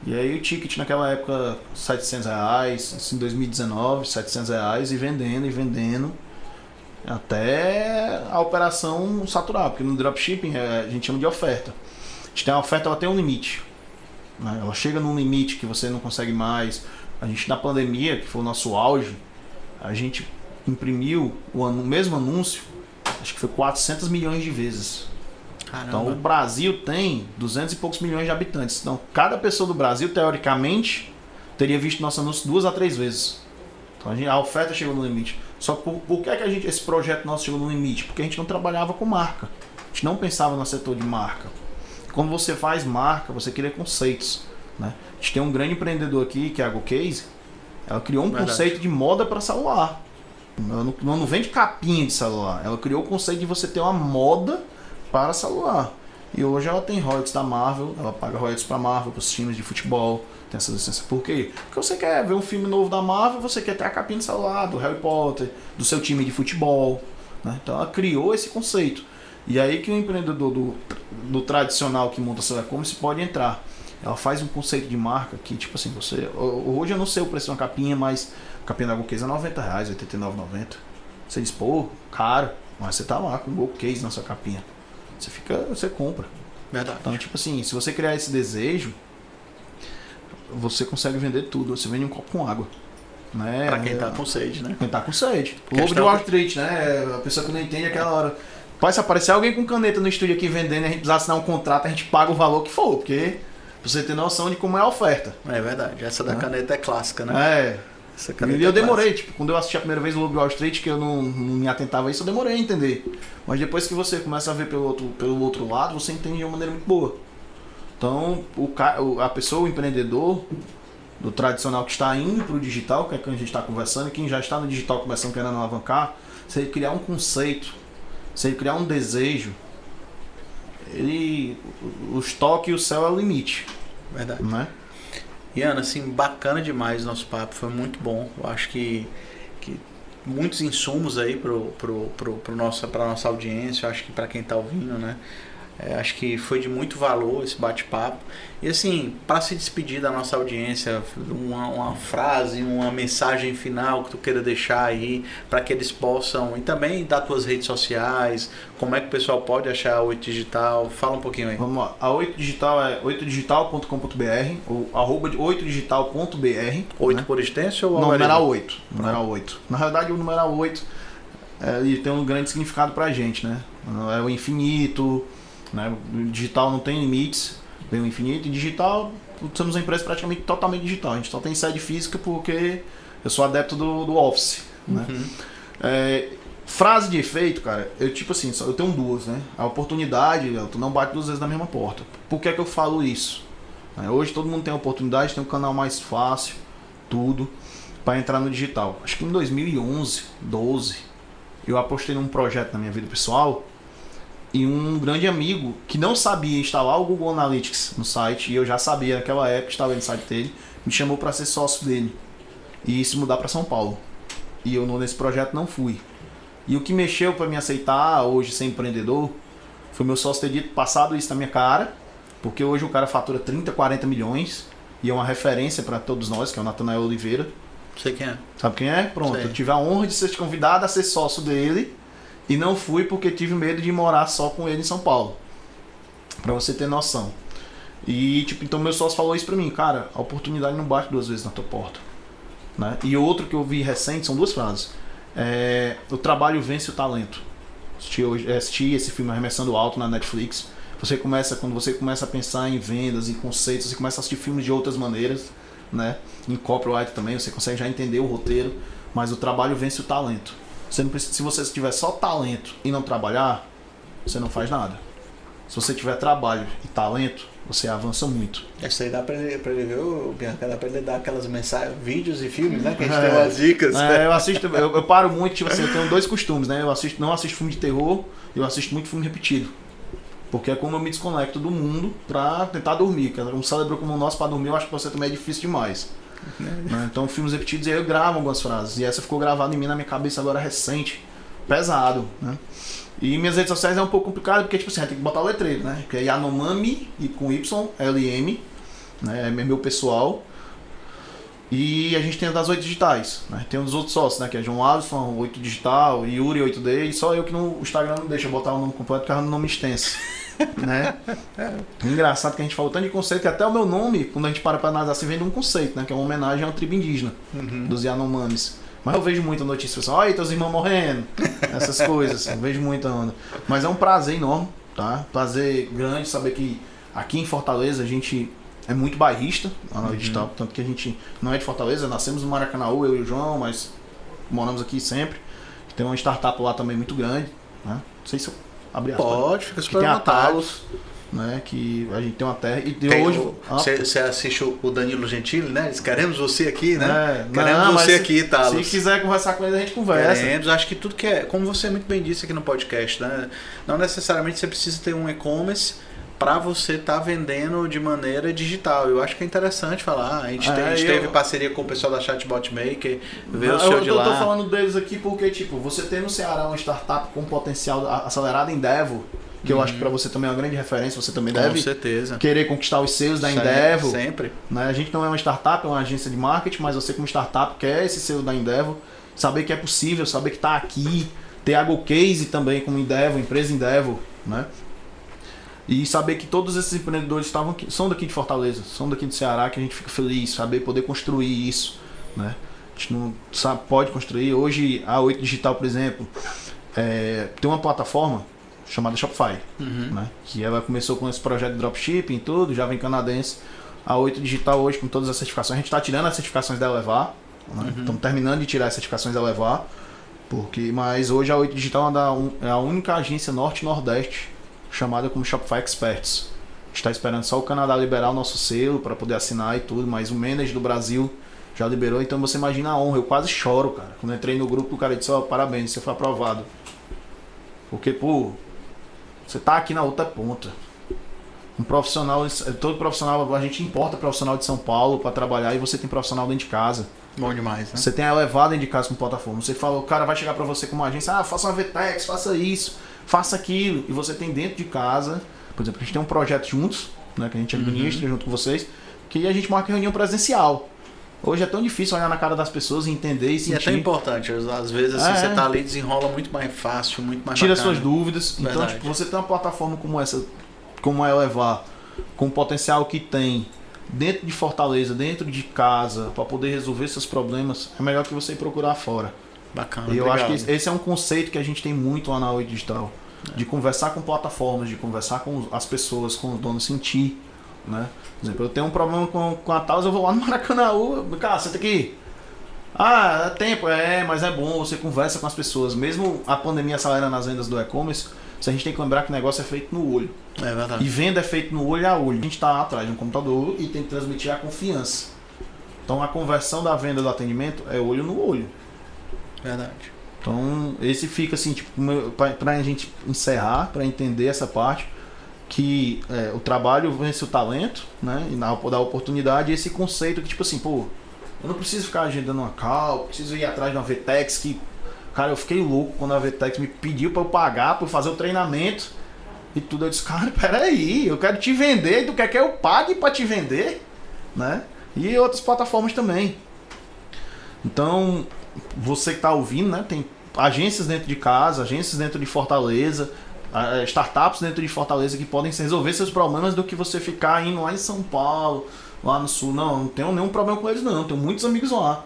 E aí o ticket naquela época, 700 reais, assim, 2019, 700 reais, e vendendo, e vendendo, até a operação saturar, porque no dropshipping é, a gente chama de oferta. A gente tem oferta, tem um limite. Né? Ela chega num limite que você não consegue mais. A gente, na pandemia, que foi o nosso auge, a gente imprimiu o mesmo anúncio, acho que foi 400 milhões de vezes. Caramba. Então o Brasil tem 200 e poucos milhões de habitantes. Então cada pessoa do Brasil, teoricamente, teria visto nosso anúncio duas a três vezes. Então a, gente, a oferta chegou no limite. Só que por, por que, é que a gente, esse projeto nosso chegou no limite? Porque a gente não trabalhava com marca. A gente não pensava no setor de marca. Quando você faz marca, você cria conceitos. Né? A gente tem um grande empreendedor aqui, que é a GoCase. Ela criou um Verdade. conceito de moda para celular. Ela não, não vende capinha de celular. Ela criou o conceito de você ter uma moda para celular. E hoje ela tem royalties da Marvel, ela paga royalties para Marvel, para os times de futebol, tem essa licença. Por quê? Porque você quer ver um filme novo da Marvel, você quer ter a capinha de celular, do Harry Potter, do seu time de futebol. Né? Então ela criou esse conceito. E aí que o empreendedor do, do tradicional que monta seu e-commerce pode entrar. Ela faz um conceito de marca que, tipo assim, você. Hoje eu não sei o preço de uma capinha, mas capinha da Golcase é 90 reais, 89,90. Você diz, pô, caro, mas você tá lá com o Golcase na sua capinha. Você fica. Você compra. Verdade. Então, tipo assim, se você criar esse desejo, você consegue vender tudo. Você vende um copo com água. Né? Pra quem tá com sede, né? Quem tá com sede. O lobo de Wall Street, né? A pessoa que não entende aquela hora. Pai, se aparecer alguém com caneta no estúdio aqui vendendo e a gente precisar assinar um contrato, a gente paga o valor que for, porque pra você ter noção de como é a oferta. É verdade. Essa da caneta é clássica, né? É. Essa caneta e eu é demorei, tipo, quando eu assisti a primeira vez o Lobo Wall Street, que eu não, não, me atentava a isso, eu demorei a entender. Mas depois que você começa a ver pelo outro, pelo outro lado, você entende de uma maneira muito boa. Então, o, a pessoa, o empreendedor, do tradicional que está indo para o digital, que é que a gente está conversando, e quem já está no digital começando querendo alavancar, ele criar um conceito, se ele criar um desejo, ele, o estoque e o céu é o limite. Verdade. Né? E Ana, assim, bacana demais o nosso papo, foi muito bom. Eu acho que, que muitos insumos aí pro, pro, pro, pro nossa, pra nossa audiência, eu acho que para quem está ouvindo, né? É, acho que foi de muito valor esse bate-papo. E assim, para se despedir da nossa audiência, uma, uma, frase, uma mensagem final que tu queira deixar aí para que eles possam, e também das tuas redes sociais, como é que o pessoal pode achar a 8 Digital? Fala um pouquinho aí. Vamos lá. A 8 Digital é 8digital.com.br ou arroba 8digital.br. 8 né? por extenso ou numeral 8. Numeral 8. Na realidade, o numeral 8 é, tem um grande significado pra gente, né? É o infinito, né? Digital não tem limites, vem o infinito. E digital, somos uma empresa praticamente totalmente digital. A gente só tem sede física porque eu sou adepto do, do Office. Né? Uhum. É, frase de efeito, cara, eu tipo assim, eu tenho duas, né? A oportunidade, tu não bate duas vezes na mesma porta. Por que é que eu falo isso? É, hoje todo mundo tem oportunidade, tem um canal mais fácil, tudo, para entrar no digital. Acho que em 2011, 12, eu apostei num projeto na minha vida pessoal e um grande amigo que não sabia instalar o Google Analytics no site, e eu já sabia naquela época, estava no site dele, me chamou para ser sócio dele e se mudar para São Paulo. E eu nesse projeto não fui. E o que mexeu para me aceitar hoje ser empreendedor foi meu sócio ter dito, passado isso na minha cara, porque hoje o cara fatura 30, 40 milhões e é uma referência para todos nós, que é o Natanael Oliveira. Sei quem é. Sabe quem é? Pronto, Sei. eu tive a honra de ser convidado a ser sócio dele e não fui porque tive medo de morar só com ele em São Paulo. Pra você ter noção. E, tipo, então meu sócio falou isso pra mim, cara, a oportunidade não bate duas vezes na tua porta. Né? E outro que eu vi recente são duas frases. É, o trabalho vence o talento. Assisti, assisti esse filme Arremessando Alto na Netflix. Você começa, quando você começa a pensar em vendas, em conceitos, você começa a assistir filmes de outras maneiras, né? Em copyright também, você consegue já entender o roteiro, mas o trabalho vence o talento. Você não precisa, se você tiver só talento e não trabalhar, você não faz nada. Se você tiver trabalho e talento, você avança muito. Isso aí dá pra ele, pra ele ver, o Bianca, dá pra ele dar aquelas mensagens, vídeos e filmes, né? Que a gente é, tem umas dicas. É, eu assisto, eu, eu, paro muito, tipo assim, eu tenho dois costumes, né? Eu assisto, não assisto filme de terror, eu assisto muito filme repetido. Porque é como eu me desconecto do mundo pra tentar dormir. Um cérebro como o nosso pra dormir, eu acho que você também é difícil demais. Né? Então, filmes repetidos, eu gravo algumas frases. E essa ficou gravada em mim na minha cabeça agora recente. Pesado, né? E minhas redes sociais é um pouco complicado, porque, tipo assim, tem que botar o letreiro, né? Que é Yanomami, e com Y, L-M, né? É meu pessoal. E a gente tem das oito digitais, né? Tem dos outros sócios, né? Que é João Alfa, 8 digital, Yuri 8D, e só eu que no Instagram não deixa botar o nome completo, porque é um nome extenso. né? Engraçado que a gente falou tanto de conceito que até o meu nome, quando a gente para pra analisar, assim, vem de um conceito, né? Que é uma homenagem à tribo indígena uhum. dos Yanomamis. Mas eu vejo muita notícia, pessoal, olha, teus irmãos morrendo, essas coisas, eu vejo muita onda. Mas é um prazer enorme, tá? Prazer grande saber que aqui em Fortaleza a gente é muito bairrista, a uhum. digital, tanto que a gente não é de Fortaleza, nascemos no Maracanã, eu e o João, mas moramos aqui sempre. Tem uma startup lá também muito grande, né? Não sei se eu abri Pode, fica super a Talos, né? Que a gente tem uma terra. E tem hoje. Você assiste o Danilo Gentili, né? Eles queremos você aqui, né? É, queremos não, você aqui, Talos. Se quiser conversar com ele, a gente conversa. Queremos, acho que tudo que é. Como você muito bem disse aqui no podcast, né? Não necessariamente você precisa ter um e-commerce para você estar tá vendendo de maneira digital. Eu acho que é interessante falar. A gente, é, tem, a gente eu... teve parceria com o pessoal da Chatbot Maker, ver o show de lá. Eu tô falando deles aqui porque, tipo, você tem no Ceará uma startup com potencial acelerado em Devo, que eu acho que para você também é uma grande referência, você também deve com certeza. querer conquistar os seus da Endeavor. Sempre. Né? A gente não é uma startup, é uma agência de marketing, mas você como startup quer esse selo da Endeavor, saber que é possível, saber que está aqui, ter a Go Case também como Endeavor, empresa Endeavor, né? E saber que todos esses empreendedores estavam aqui, são daqui de Fortaleza, são daqui do Ceará, que a gente fica feliz, saber poder construir isso, né? A gente não sabe, pode construir. Hoje, a 8 Digital, por exemplo, é, tem uma plataforma chamada Shopify, uhum. né? Que ela começou com esse projeto de dropshipping e tudo, já vem canadense. A 8 Digital hoje, com todas as certificações, a gente está tirando as certificações da Levar, né? uhum. estamos terminando de tirar as certificações da Levar, porque, mas hoje a 8 Digital é, é a única agência norte-nordeste chamada como Shopify Experts. está esperando só o Canadá liberar o nosso selo para poder assinar e tudo, mas o manager do Brasil já liberou, então você imagina a honra. Eu quase choro, cara. Quando entrei no grupo, o cara disse: oh, parabéns, você foi aprovado. Porque, pô, você tá aqui na outra ponta. Um profissional, todo profissional, a gente importa profissional de São Paulo para trabalhar e você tem profissional dentro de casa. Bom demais, né? Você tem a levada dentro de casa com plataforma. Você fala, o cara vai chegar para você com uma agência, ah, faça uma VTEX, faça isso faça aquilo. E você tem dentro de casa, por exemplo, a gente tem um projeto juntos, né, que a gente administra uhum. junto com vocês, que a gente marca reunião presencial. Hoje é tão difícil olhar na cara das pessoas e entender e sentir. E é tão importante. Às vezes assim, é. você tá ali desenrola muito mais fácil, muito mais Tira bacana. suas dúvidas. Então, Verdade. Então, tipo, você tem uma plataforma como essa, como a Elevar, com o potencial que tem dentro de Fortaleza, dentro de casa, para poder resolver seus problemas, é melhor que você ir procurar fora. Bacana. E eu obrigado. acho que esse é um conceito que a gente tem muito lá na Oi Digital. É. De conversar com plataformas, de conversar com as pessoas, com os donos, sentir. Né? Por exemplo, eu tenho um problema com, com a Taus, eu vou lá no Maracanã, cara, senta aqui. Ah, é tempo, é, mas é bom, você conversa com as pessoas. Mesmo a pandemia acelerando as vendas do e-commerce, a gente tem que lembrar que o negócio é feito no olho. É verdade. E venda é feito no olho a olho. A gente está atrás de um computador e tem que transmitir a confiança. Então a conversão da venda do atendimento é olho no olho. Verdade. Então, esse fica assim, tipo, para a gente encerrar, para entender essa parte, que é, o trabalho vence o talento, né? E na, dar oportunidade, esse conceito que, tipo assim, pô, eu não preciso ficar agendando uma cal, preciso ir atrás de uma VTEX que. Cara, eu fiquei louco quando a VTEX me pediu para eu pagar, para fazer o treinamento e tudo. Eu disse, cara, peraí, eu quero te vender, tu quer que eu pague para te vender, né? E outras plataformas também. Então, você que está ouvindo, né? Tem agências dentro de casa, agências dentro de Fortaleza, startups dentro de Fortaleza que podem resolver seus problemas do que você ficar indo lá em São Paulo, lá no sul. Não, não tenho nenhum problema com eles, não. Tenho muitos amigos lá.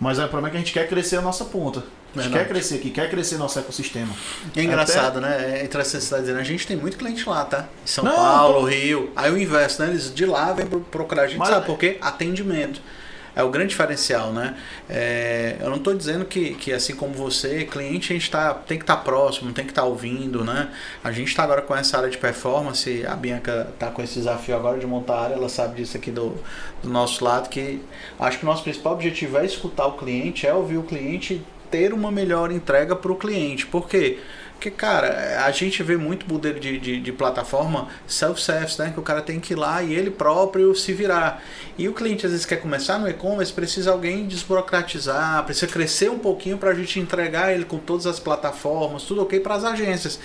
Mas é o problema é que a gente quer crescer a nossa ponta. A gente quer crescer aqui, quer crescer nosso ecossistema. é engraçado, Até... né? É entre essas cidades, a gente tem muito cliente lá, tá? São não, Paulo. Rio. Aí o inverso, né? Eles de lá vêm procurar a gente, Mas... sabe por quê? Atendimento é o grande diferencial, né? É, eu não estou dizendo que, que assim como você, cliente, a gente tá, tem que estar tá próximo, tem que estar tá ouvindo, né? A gente está agora com essa área de performance, a Bianca está com esse desafio agora de montar a área, ela sabe disso aqui do, do nosso lado, que acho que o nosso principal objetivo é escutar o cliente, é ouvir o cliente ter uma melhor entrega para o cliente. Por quê? Porque, cara, a gente vê muito modelo de, de, de plataforma self-service, né? Que o cara tem que ir lá e ele próprio se virar. E o cliente às vezes quer começar no e-commerce, precisa alguém desburocratizar, precisa crescer um pouquinho para a gente entregar ele com todas as plataformas, tudo ok para as agências.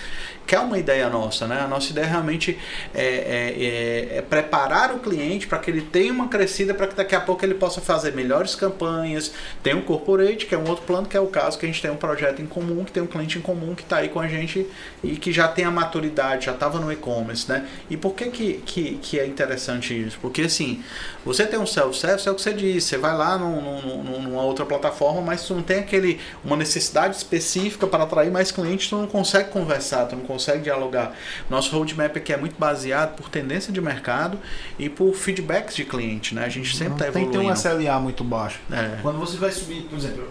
Que é uma ideia nossa, né? A nossa ideia realmente é, é, é, é preparar o cliente para que ele tenha uma crescida, para que daqui a pouco ele possa fazer melhores campanhas. Tem um corporate, que é um outro plano, que é o caso que a gente tem um projeto em comum, que tem um cliente em comum que está aí com a gente e que já tem a maturidade, já estava no e-commerce, né? E por que, que, que, que é interessante isso? Porque assim, você tem um self-service, é o que você disse, você vai lá num, num, numa outra plataforma, mas tu não tem aquele, uma necessidade específica para atrair mais clientes, tu não consegue conversar, tu não consegue dialogar. Nosso roadmap aqui é muito baseado por tendência de mercado e por feedbacks de cliente, né? A gente sempre está evoluindo. Tem que ter um SLA muito baixo. É. Quando você vai subir, por exemplo,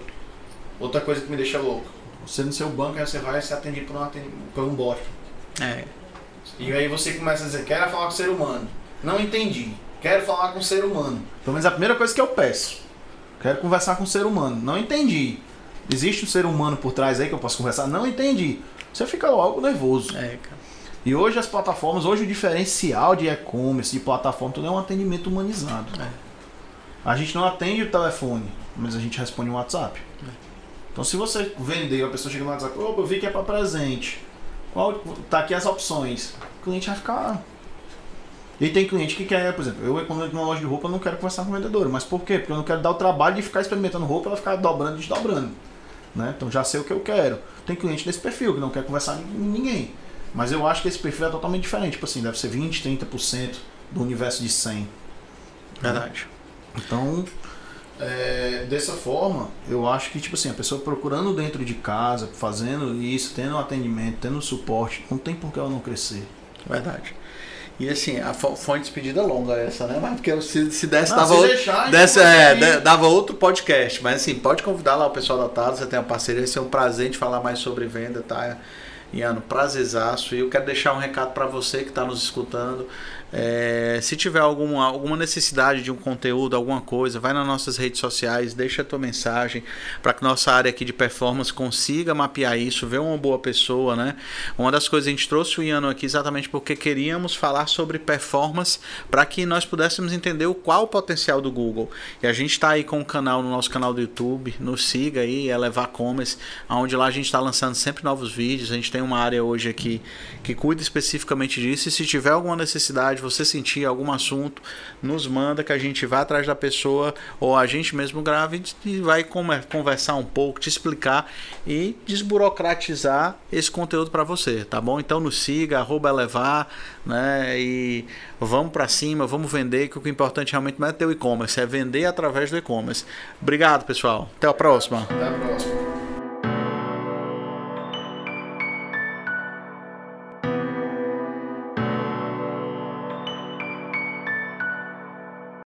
outra coisa que me deixa louco você no seu banco, aí você vai ser atendido por um, por um bot. É. E aí você começa a dizer, quero falar com o ser humano. Não entendi. Quero falar com o ser humano. Pelo menos a primeira coisa que eu peço. Quero conversar com o ser humano. Não entendi. Existe um ser humano por trás aí que eu posso conversar? Não entendi. Você fica logo nervoso. É, cara. E hoje as plataformas, hoje o diferencial de e-commerce, de plataforma, tudo é um atendimento humanizado. É. A gente não atende o telefone, mas a gente responde o WhatsApp. É. Então se você vender, a pessoa chega no WhatsApp, opa, eu vi que é para presente. Qual, tá aqui as opções. O cliente vai ficar. E tem cliente que quer, por exemplo, eu quando entro numa loja de roupa eu não quero conversar com o vendedor. Mas por quê? Porque eu não quero dar o trabalho de ficar experimentando roupa, ela ficar dobrando e desdobrando. Né? Então já sei o que eu quero. Tem cliente desse perfil que não quer conversar com ninguém. Mas eu acho que esse perfil é totalmente diferente. Tipo assim, deve ser 20, 30% do universo de 100. Verdade. Então, é, dessa forma, eu acho que, tipo assim, a pessoa procurando dentro de casa, fazendo isso, tendo atendimento, tendo suporte, não tem por que ela não crescer. Verdade. E assim, a fonte despedida longa essa, né? Mas porque se, se desse, não, dava, se outro, deixar, desse, é, dava outro podcast. Mas assim, pode convidar lá o pessoal da Tala, você tem a parceria, vai ser um prazer de falar mais sobre venda, tá? Iano, prazerzaço. E eu quero deixar um recado para você que está nos escutando. É, se tiver alguma, alguma necessidade de um conteúdo, alguma coisa, vai nas nossas redes sociais, deixa a tua mensagem para que nossa área aqui de performance consiga mapear isso, ver uma boa pessoa, né? Uma das coisas a gente trouxe o Iano aqui exatamente porque queríamos falar sobre performance para que nós pudéssemos entender o qual o potencial do Google. E a gente está aí com o canal no nosso canal do YouTube, nos siga aí, Elevar Commerce, onde lá a gente está lançando sempre novos vídeos. A gente tem uma área hoje aqui que cuida especificamente disso. E se tiver alguma necessidade você sentir algum assunto, nos manda que a gente vai atrás da pessoa ou a gente mesmo grave e vai conversar um pouco, te explicar e desburocratizar esse conteúdo para você, tá bom? Então nos siga, arroba elevar, né? E vamos para cima, vamos vender, que o que é importante realmente não é ter o e-commerce, é vender através do e-commerce. Obrigado, pessoal. Até a próxima. Até a próxima.